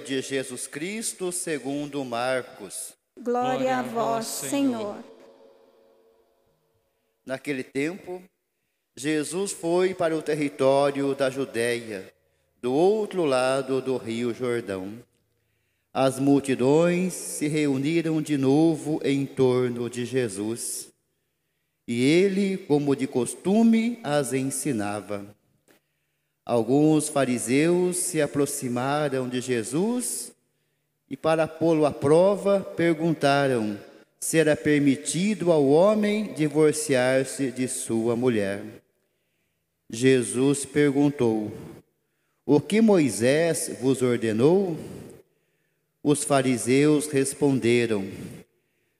de Jesus Cristo segundo Marcos. Glória a vós, Senhor. Naquele tempo, Jesus foi para o território da Judéia, do outro lado do rio Jordão. As multidões se reuniram de novo em torno de Jesus. E ele, como de costume, as ensinava. Alguns fariseus se aproximaram de Jesus e, para pô-lo à prova, perguntaram se era permitido ao homem divorciar-se de sua mulher. Jesus perguntou: O que Moisés vos ordenou? Os fariseus responderam: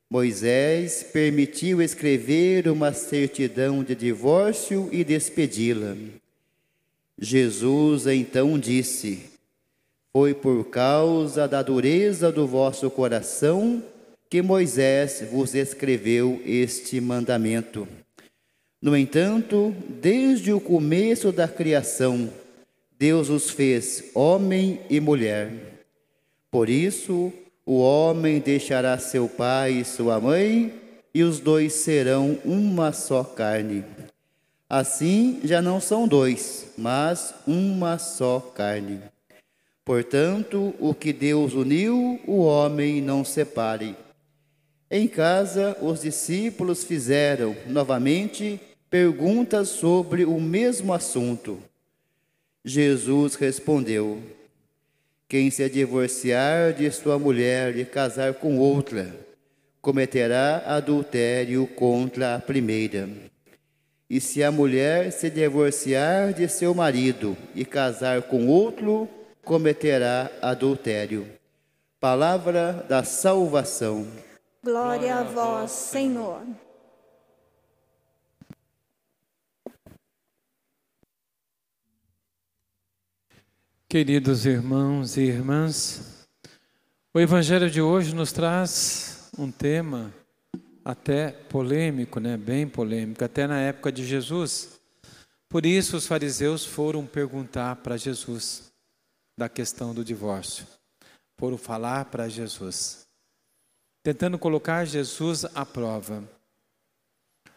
Moisés permitiu escrever uma certidão de divórcio e despedi-la. Jesus então disse: Foi por causa da dureza do vosso coração que Moisés vos escreveu este mandamento. No entanto, desde o começo da criação, Deus os fez homem e mulher. Por isso, o homem deixará seu pai e sua mãe, e os dois serão uma só carne. Assim já não são dois, mas uma só carne. Portanto, o que Deus uniu, o homem não separe. Em casa, os discípulos fizeram novamente perguntas sobre o mesmo assunto. Jesus respondeu: Quem se divorciar de sua mulher e casar com outra, cometerá adultério contra a primeira. E se a mulher se divorciar de seu marido e casar com outro, cometerá adultério. Palavra da salvação. Glória a vós, Senhor. Queridos irmãos e irmãs, o Evangelho de hoje nos traz um tema até polêmico, né? bem polêmico, até na época de Jesus. Por isso os fariseus foram perguntar para Jesus da questão do divórcio. Foram falar para Jesus, tentando colocar Jesus à prova.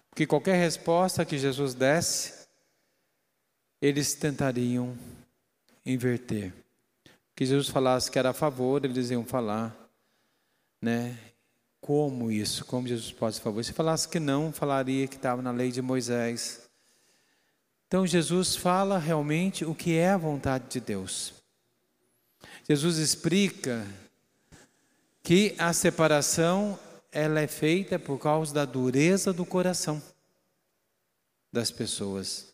Porque qualquer resposta que Jesus desse, eles tentariam inverter. Que Jesus falasse que era a favor, eles iam falar, né? Como isso? Como Jesus pode favor? Se falasse que não, falaria que estava na lei de Moisés. Então Jesus fala realmente o que é a vontade de Deus. Jesus explica que a separação ela é feita por causa da dureza do coração das pessoas.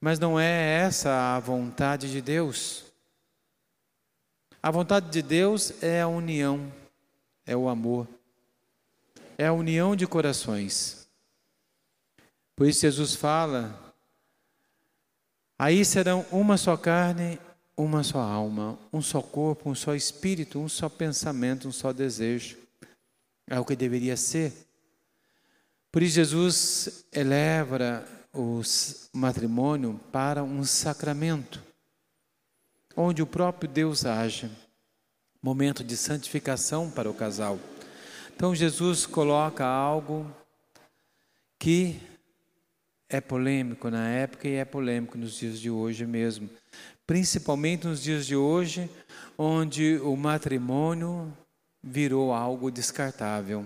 Mas não é essa a vontade de Deus. A vontade de Deus é a união é o amor, é a união de corações. Por isso Jesus fala: aí serão uma só carne, uma só alma, um só corpo, um só espírito, um só pensamento, um só desejo. É o que deveria ser. Por isso Jesus eleva o matrimônio para um sacramento, onde o próprio Deus age momento de santificação para o casal. Então Jesus coloca algo que é polêmico na época e é polêmico nos dias de hoje mesmo, principalmente nos dias de hoje, onde o matrimônio virou algo descartável.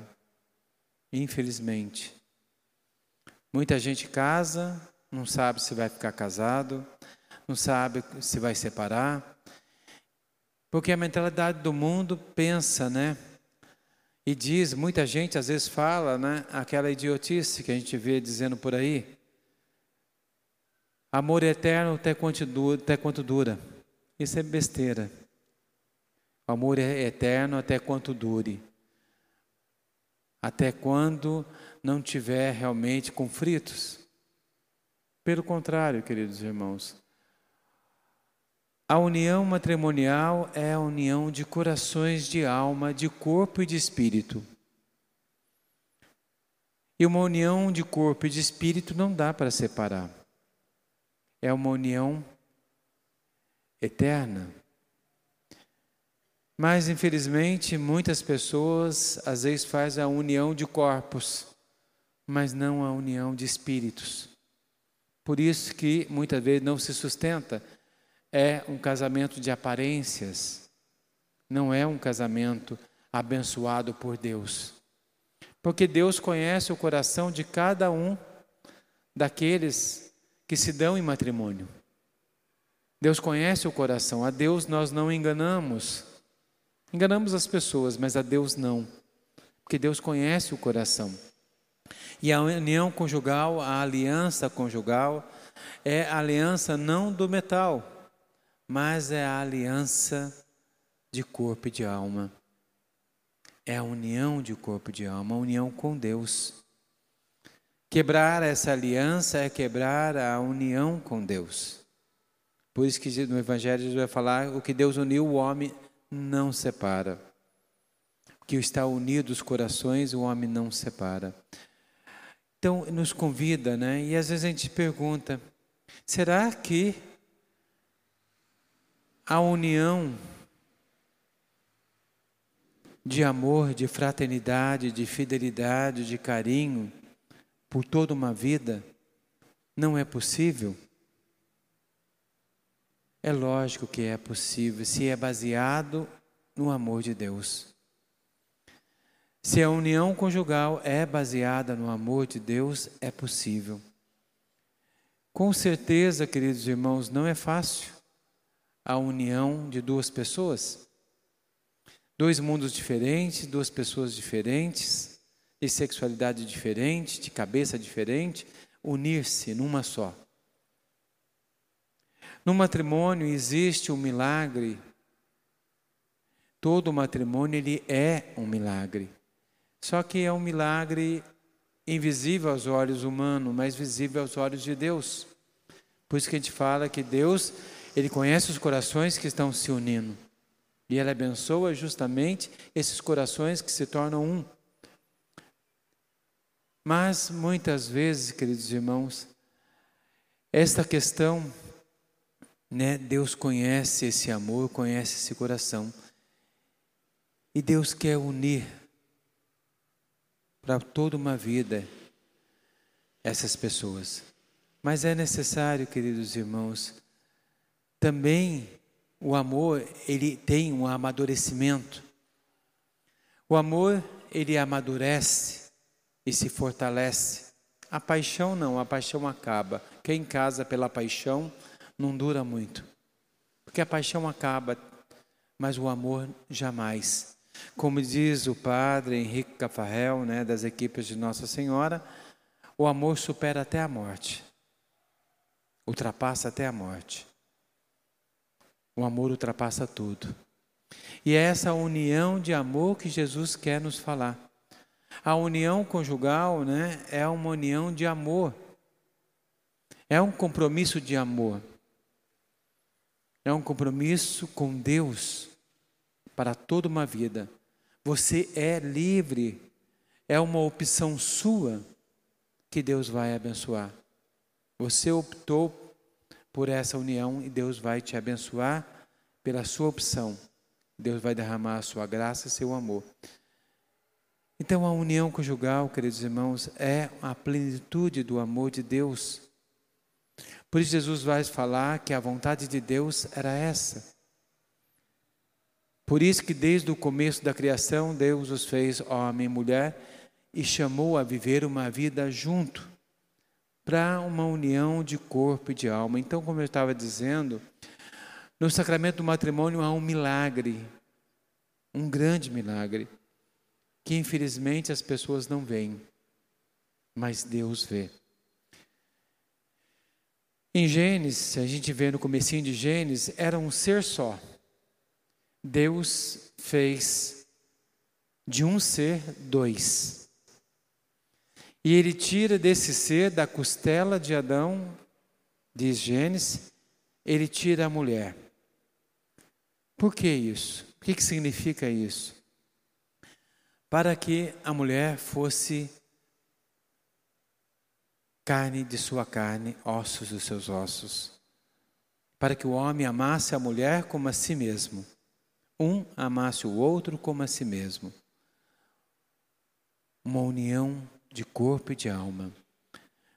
Infelizmente. Muita gente casa, não sabe se vai ficar casado, não sabe se vai separar, porque a mentalidade do mundo pensa, né? E diz, muita gente às vezes fala, né? Aquela idiotice que a gente vê dizendo por aí. Amor eterno até quanto dura. Até quanto dura. Isso é besteira. O amor é eterno até quanto dure. Até quando não tiver realmente conflitos. Pelo contrário, queridos irmãos, a união matrimonial é a união de corações, de alma, de corpo e de espírito. E uma união de corpo e de espírito não dá para separar. É uma união eterna. Mas, infelizmente, muitas pessoas às vezes fazem a união de corpos, mas não a união de espíritos. Por isso que muitas vezes não se sustenta. É um casamento de aparências, não é um casamento abençoado por Deus. Porque Deus conhece o coração de cada um daqueles que se dão em matrimônio. Deus conhece o coração, a Deus nós não enganamos. Enganamos as pessoas, mas a Deus não, porque Deus conhece o coração. E a união conjugal, a aliança conjugal, é a aliança não do metal, mas é a aliança de corpo e de alma. É a união de corpo e de alma, a união com Deus. Quebrar essa aliança é quebrar a união com Deus. Por isso que no Evangelho Jesus vai falar: o que Deus uniu, o homem não separa. Que está unido os corações, o homem não separa. Então, nos convida, né? E às vezes a gente pergunta: será que a união de amor, de fraternidade, de fidelidade, de carinho por toda uma vida não é possível? É lógico que é possível, se é baseado no amor de Deus. Se a união conjugal é baseada no amor de Deus, é possível. Com certeza, queridos irmãos, não é fácil a união de duas pessoas. Dois mundos diferentes, duas pessoas diferentes, de sexualidade diferente, de cabeça diferente, unir-se numa só. No matrimônio existe um milagre. Todo matrimônio ele é um milagre. Só que é um milagre invisível aos olhos humanos, mas visível aos olhos de Deus. Por isso que a gente fala que Deus, ele conhece os corações que estão se unindo. E ele abençoa justamente esses corações que se tornam um. Mas muitas vezes, queridos irmãos, esta questão né? Deus conhece esse amor, conhece esse coração. E Deus quer unir para toda uma vida essas pessoas. Mas é necessário, queridos irmãos, também o amor, ele tem um amadurecimento. O amor, ele amadurece e se fortalece. A paixão não, a paixão acaba. Quem casa pela paixão não dura muito. Porque a paixão acaba, mas o amor jamais. Como diz o padre Henrique Cafarel, né, das equipes de Nossa Senhora, o amor supera até a morte. Ultrapassa até a morte. O amor ultrapassa tudo. E é essa união de amor que Jesus quer nos falar. A união conjugal né, é uma união de amor. É um compromisso de amor. É um compromisso com Deus para toda uma vida. Você é livre, é uma opção sua que Deus vai abençoar. Você optou por essa união e Deus vai te abençoar pela sua opção. Deus vai derramar a sua graça e seu amor. Então, a união conjugal, queridos irmãos, é a plenitude do amor de Deus por isso, Jesus vai falar que a vontade de Deus era essa. Por isso que desde o começo da criação, Deus os fez homem e mulher e chamou a viver uma vida junto, para uma união de corpo e de alma. Então, como eu estava dizendo, no sacramento do matrimônio há um milagre, um grande milagre, que infelizmente as pessoas não veem, mas Deus vê. Em Gênesis, a gente vê no comecinho de Gênesis, era um ser só. Deus fez de um ser dois. E ele tira desse ser, da costela de Adão, diz Gênesis, ele tira a mulher. Por que isso? O que, que significa isso? Para que a mulher fosse carne de sua carne, ossos dos seus ossos, para que o homem amasse a mulher como a si mesmo. um amasse o outro como a si mesmo. Uma união de corpo e de alma.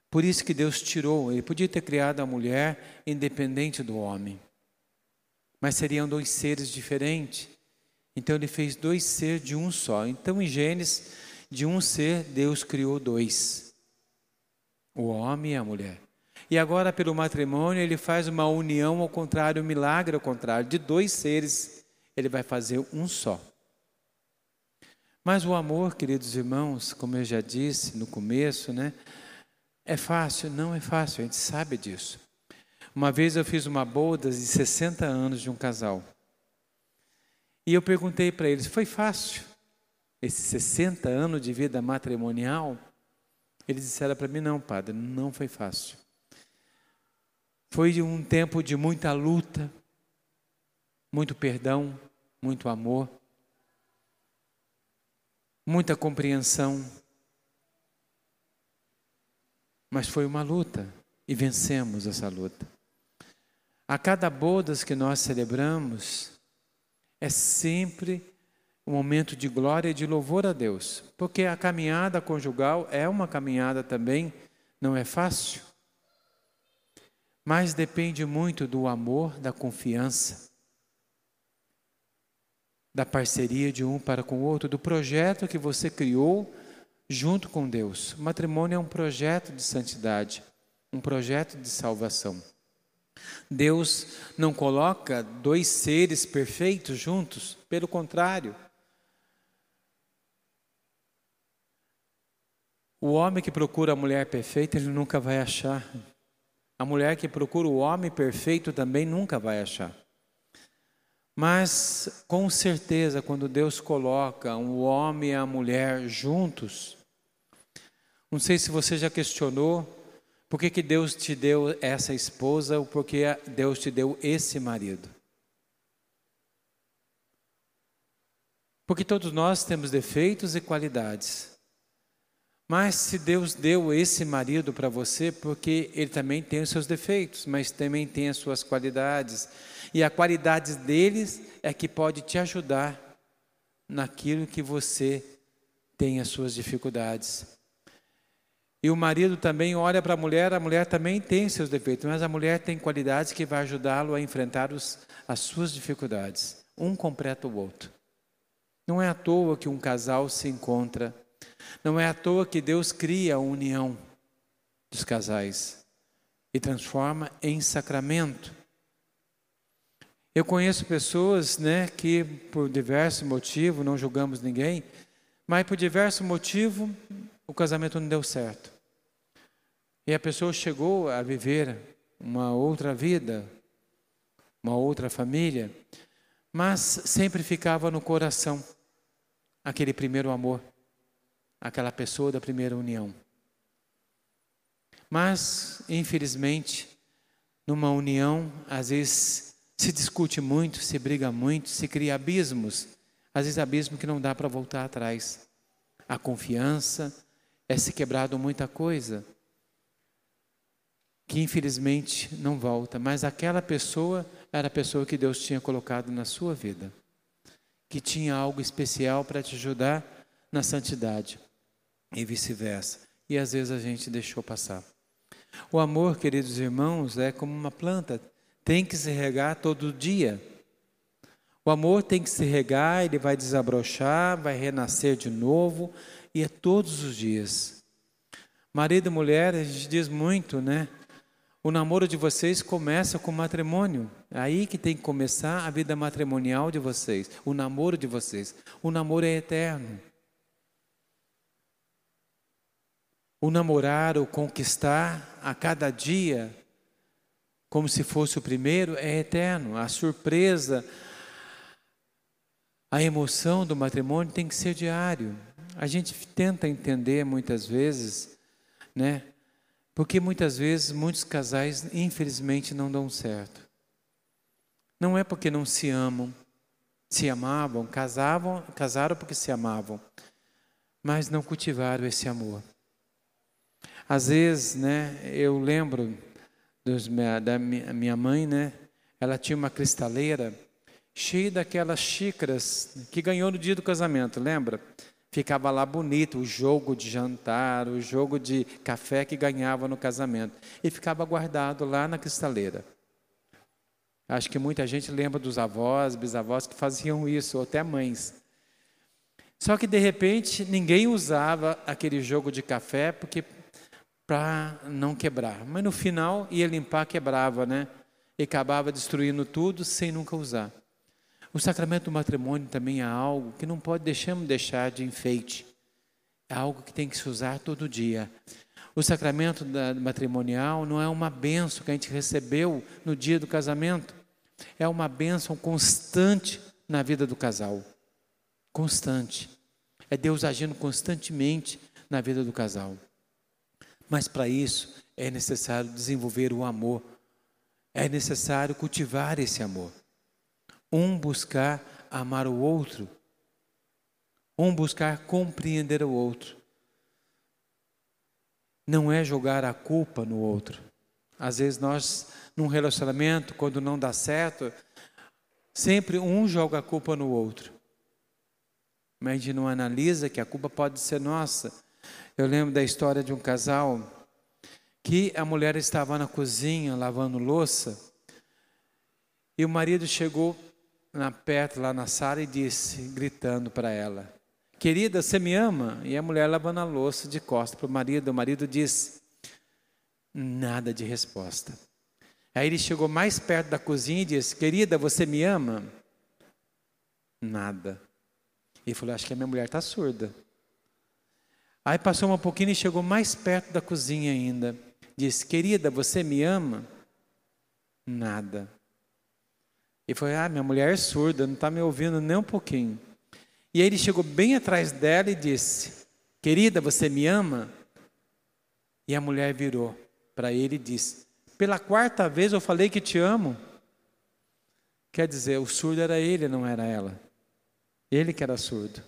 Por isso que Deus tirou, ele podia ter criado a mulher independente do homem. Mas seriam dois seres diferentes. Então ele fez dois seres de um só. Então em Gênesis, de um ser, Deus criou dois: o homem e a mulher. E agora, pelo matrimônio, ele faz uma união ao contrário, um milagre ao contrário. De dois seres, ele vai fazer um só. Mas o amor, queridos irmãos, como eu já disse no começo, né? É fácil? Não é fácil, a gente sabe disso. Uma vez eu fiz uma boda de 60 anos de um casal. E eu perguntei para eles: foi fácil esses 60 anos de vida matrimonial? Eles disseram para mim: não, padre, não foi fácil. Foi um tempo de muita luta, muito perdão, muito amor, muita compreensão. Mas foi uma luta e vencemos essa luta. A cada bodas que nós celebramos, é sempre um momento de glória e de louvor a Deus, porque a caminhada conjugal é uma caminhada também, não é fácil, mas depende muito do amor, da confiança, da parceria de um para com o outro, do projeto que você criou junto com Deus. O matrimônio é um projeto de santidade, um projeto de salvação. Deus não coloca dois seres perfeitos juntos, pelo contrário. O homem que procura a mulher perfeita, ele nunca vai achar. A mulher que procura o homem perfeito também nunca vai achar. Mas, com certeza, quando Deus coloca o homem e a mulher juntos, não sei se você já questionou por que, que Deus te deu essa esposa ou por que Deus te deu esse marido? Porque todos nós temos defeitos e qualidades. Mas se Deus deu esse marido para você, porque ele também tem os seus defeitos, mas também tem as suas qualidades. E a qualidade deles é que pode te ajudar naquilo que você tem as suas dificuldades. E o marido também olha para a mulher, a mulher também tem seus defeitos, mas a mulher tem qualidades que vai ajudá-lo a enfrentar os, as suas dificuldades. Um completa o outro. Não é à toa que um casal se encontra. Não é à toa que Deus cria a união dos casais e transforma em sacramento. Eu conheço pessoas, né, que por diversos motivos, não julgamos ninguém, mas por diversos motivos o casamento não deu certo. E a pessoa chegou a viver uma outra vida, uma outra família, mas sempre ficava no coração aquele primeiro amor, aquela pessoa da primeira união. Mas, infelizmente, numa união, às vezes se discute muito, se briga muito, se cria abismos, às vezes abismo que não dá para voltar atrás. A confiança é se quebrado muita coisa que infelizmente não volta, mas aquela pessoa era a pessoa que Deus tinha colocado na sua vida, que tinha algo especial para te ajudar na santidade e vice-versa. E às vezes a gente deixou passar. O amor, queridos irmãos, é como uma planta, tem que se regar todo dia. O amor tem que se regar, ele vai desabrochar, vai renascer de novo, e é todos os dias. Marido e mulher, a gente diz muito, né? O namoro de vocês começa com o matrimônio. É aí que tem que começar a vida matrimonial de vocês, o namoro de vocês. O namoro é eterno. O namorar, o conquistar a cada dia, como se fosse o primeiro, é eterno. A surpresa, a emoção do matrimônio tem que ser diário. A gente tenta entender muitas vezes, né? Porque muitas vezes muitos casais, infelizmente, não dão certo. Não é porque não se amam, se amavam, casavam, casaram porque se amavam, mas não cultivaram esse amor. Às vezes, né, eu lembro dos, da minha mãe, né, ela tinha uma cristaleira cheio daquelas xícaras que ganhou no dia do casamento, lembra? Ficava lá bonito o jogo de jantar, o jogo de café que ganhava no casamento. E ficava guardado lá na cristaleira. Acho que muita gente lembra dos avós, bisavós que faziam isso, ou até mães. Só que de repente ninguém usava aquele jogo de café porque para não quebrar. Mas no final ia limpar, quebrava, né? E acabava destruindo tudo sem nunca usar. O sacramento do matrimônio também é algo que não pode deixamos deixar de enfeite. É algo que tem que se usar todo dia. O sacramento matrimonial não é uma benção que a gente recebeu no dia do casamento. É uma bênção constante na vida do casal. Constante. É Deus agindo constantemente na vida do casal. Mas para isso é necessário desenvolver o amor. É necessário cultivar esse amor um buscar amar o outro, um buscar compreender o outro. Não é jogar a culpa no outro. Às vezes nós, num relacionamento, quando não dá certo, sempre um joga a culpa no outro. Mas a gente não analisa que a culpa pode ser nossa. Eu lembro da história de um casal que a mulher estava na cozinha lavando louça e o marido chegou na perto lá na sala e disse, gritando para ela: Querida, você me ama? E a mulher lavando a louça de costas para o marido. O marido disse: Nada de resposta. Aí ele chegou mais perto da cozinha e disse: Querida, você me ama? Nada. Ele falou: Acho que a minha mulher está surda. Aí passou um pouquinho e chegou mais perto da cozinha ainda. Disse: Querida, você me ama? Nada. E foi, ah, minha mulher é surda, não está me ouvindo nem um pouquinho. E aí ele chegou bem atrás dela e disse: Querida, você me ama? E a mulher virou para ele e disse: Pela quarta vez eu falei que te amo. Quer dizer, o surdo era ele, não era ela. Ele que era surdo.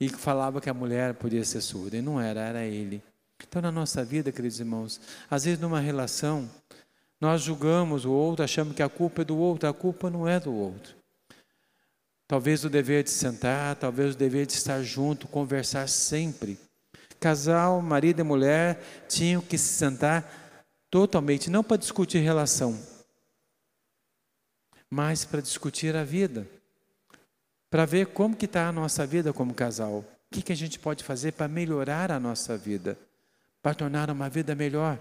E falava que a mulher podia ser surda, e não era, era ele. Então, na nossa vida, queridos irmãos, às vezes numa relação, nós julgamos o outro, achamos que a culpa é do outro, a culpa não é do outro. Talvez o dever de sentar, talvez o dever de estar junto, conversar sempre. Casal, marido e mulher tinham que se sentar totalmente, não para discutir relação, mas para discutir a vida, para ver como que está a nossa vida como casal, o que, que a gente pode fazer para melhorar a nossa vida, para tornar uma vida melhor?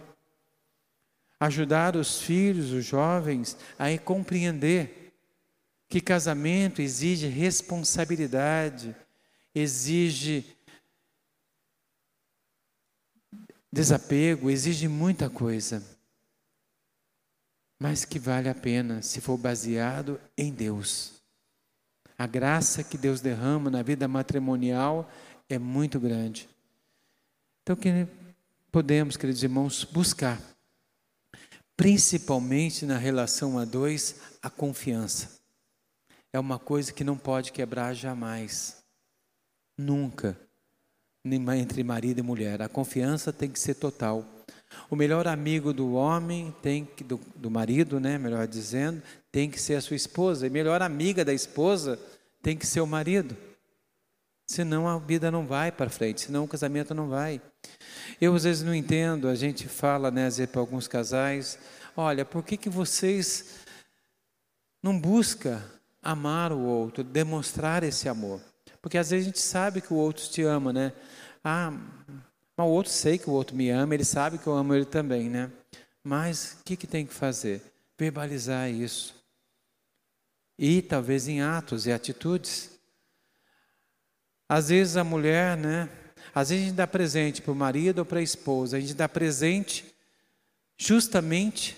Ajudar os filhos, os jovens, a compreender que casamento exige responsabilidade, exige desapego, exige muita coisa, mas que vale a pena se for baseado em Deus. A graça que Deus derrama na vida matrimonial é muito grande. Então, que podemos, queridos irmãos, buscar principalmente na relação a dois, a confiança. É uma coisa que não pode quebrar jamais. Nunca. Entre marido e mulher. A confiança tem que ser total. O melhor amigo do homem tem que, do, do marido, né, melhor dizendo, tem que ser a sua esposa. E melhor amiga da esposa tem que ser o marido. Senão a vida não vai para frente, senão o casamento não vai. Eu às vezes não entendo, a gente fala, né, às vezes para alguns casais, olha, por que, que vocês não buscam amar o outro, demonstrar esse amor? Porque às vezes a gente sabe que o outro te ama, né? Ah, mas o outro sei que o outro me ama, ele sabe que eu amo ele também, né? Mas o que, que tem que fazer? Verbalizar isso. E talvez em atos e atitudes. Às vezes a mulher, né? Às vezes a gente dá presente para o marido ou para a esposa, a gente dá presente justamente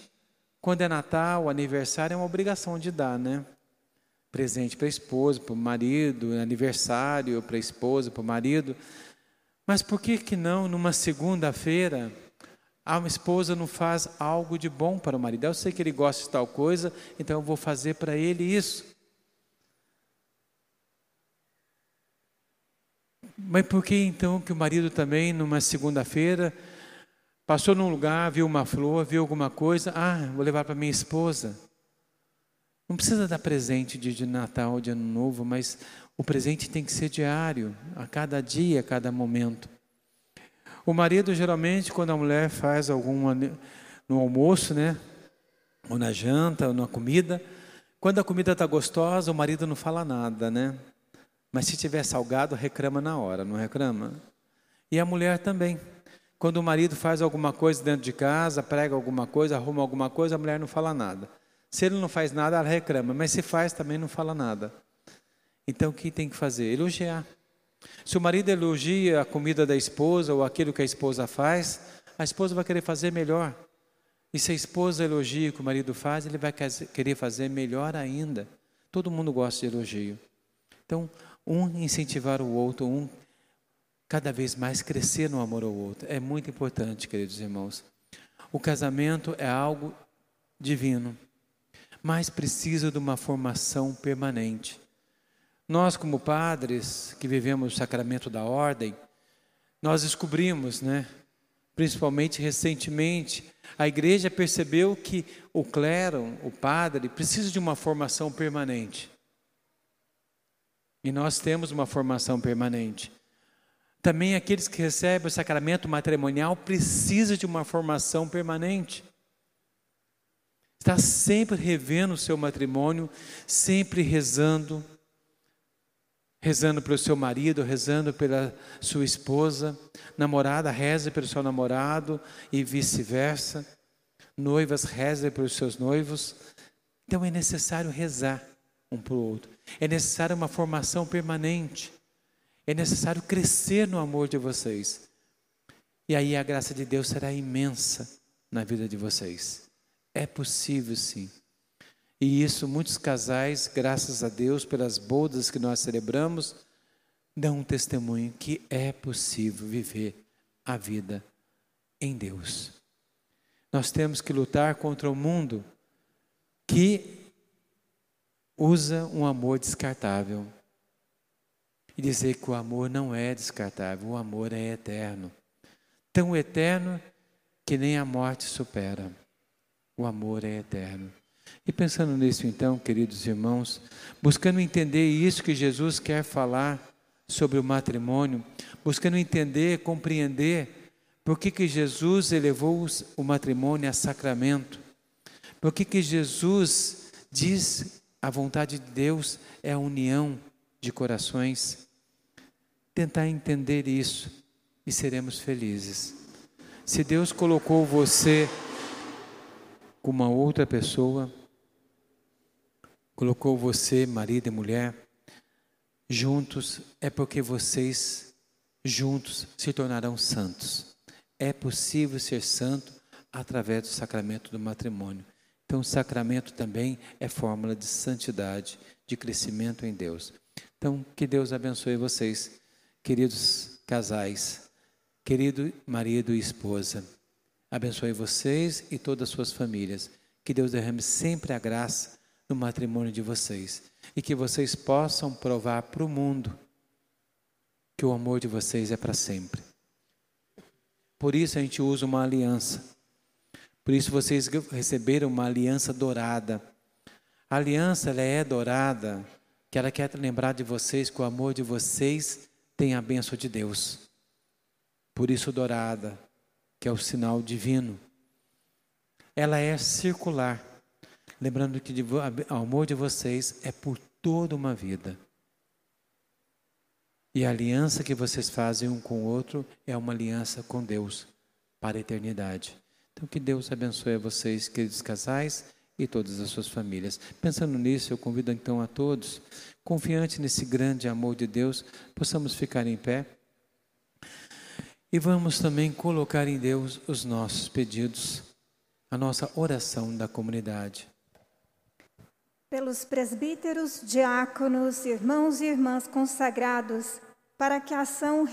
quando é Natal, aniversário, é uma obrigação de dar, né? Presente para a esposa, para o marido, aniversário para a esposa, para o marido. Mas por que que não, numa segunda-feira, a esposa não faz algo de bom para o marido? Eu sei que ele gosta de tal coisa, então eu vou fazer para ele isso. Mas por que então que o marido também, numa segunda-feira, passou num lugar, viu uma flor, viu alguma coisa, ah, vou levar para minha esposa. Não precisa dar presente de Natal, de Ano Novo, mas o presente tem que ser diário, a cada dia, a cada momento. O marido, geralmente, quando a mulher faz alguma no almoço, né? Ou na janta, ou na comida, quando a comida está gostosa, o marido não fala nada, né? Mas se tiver salgado, reclama na hora, não reclama? E a mulher também. Quando o marido faz alguma coisa dentro de casa, prega alguma coisa, arruma alguma coisa, a mulher não fala nada. Se ele não faz nada, ela reclama, mas se faz, também não fala nada. Então o que tem que fazer? Elogiar. Se o marido elogia a comida da esposa ou aquilo que a esposa faz, a esposa vai querer fazer melhor. E se a esposa elogia o que o marido faz, ele vai querer fazer melhor ainda. Todo mundo gosta de elogio. Então, um incentivar o outro, um cada vez mais crescer no amor ao outro. É muito importante, queridos irmãos. O casamento é algo divino, mas precisa de uma formação permanente. Nós, como padres que vivemos o sacramento da ordem, nós descobrimos, né, principalmente recentemente, a igreja percebeu que o clero, o padre, precisa de uma formação permanente. E nós temos uma formação permanente. Também aqueles que recebem o sacramento matrimonial precisam de uma formação permanente. Está sempre revendo o seu matrimônio, sempre rezando, rezando pelo seu marido, rezando pela sua esposa, namorada reza pelo seu namorado e vice-versa, noivas rezam pelos seus noivos. Então é necessário rezar um para o outro, é necessário uma formação permanente, é necessário crescer no amor de vocês. E aí a graça de Deus será imensa na vida de vocês. É possível sim. E isso, muitos casais, graças a Deus, pelas bodas que nós celebramos, dão um testemunho que é possível viver a vida em Deus. Nós temos que lutar contra o mundo que usa um amor descartável e dizer que o amor não é descartável, o amor é eterno. Tão eterno que nem a morte supera. O amor é eterno. E pensando nisso, então, queridos irmãos, buscando entender isso que Jesus quer falar sobre o matrimônio, buscando entender, compreender por que, que Jesus elevou o matrimônio a sacramento, por que, que Jesus diz a vontade de Deus é a união de corações. Tentar entender isso e seremos felizes. Se Deus colocou você com uma outra pessoa, colocou você, marido e mulher, juntos, é porque vocês juntos se tornarão santos. É possível ser santo através do sacramento do matrimônio. Então, o sacramento também é fórmula de santidade, de crescimento em Deus. Então, que Deus abençoe vocês, queridos casais, querido marido e esposa. Abençoe vocês e todas as suas famílias. Que Deus derrame sempre a graça no matrimônio de vocês e que vocês possam provar para o mundo que o amor de vocês é para sempre. Por isso a gente usa uma aliança. Por isso vocês receberam uma aliança dourada. A aliança ela é dourada, que ela quer lembrar de vocês que o amor de vocês tem a bênção de Deus. Por isso dourada, que é o sinal divino. Ela é circular, lembrando que o amor de vocês é por toda uma vida. E a aliança que vocês fazem um com o outro é uma aliança com Deus para a eternidade. Então, que Deus abençoe a vocês, queridos casais, e todas as suas famílias. Pensando nisso, eu convido então a todos, confiante nesse grande amor de Deus, possamos ficar em pé. E vamos também colocar em Deus os nossos pedidos, a nossa oração da comunidade. Pelos presbíteros, diáconos, irmãos e irmãs consagrados, para que a ação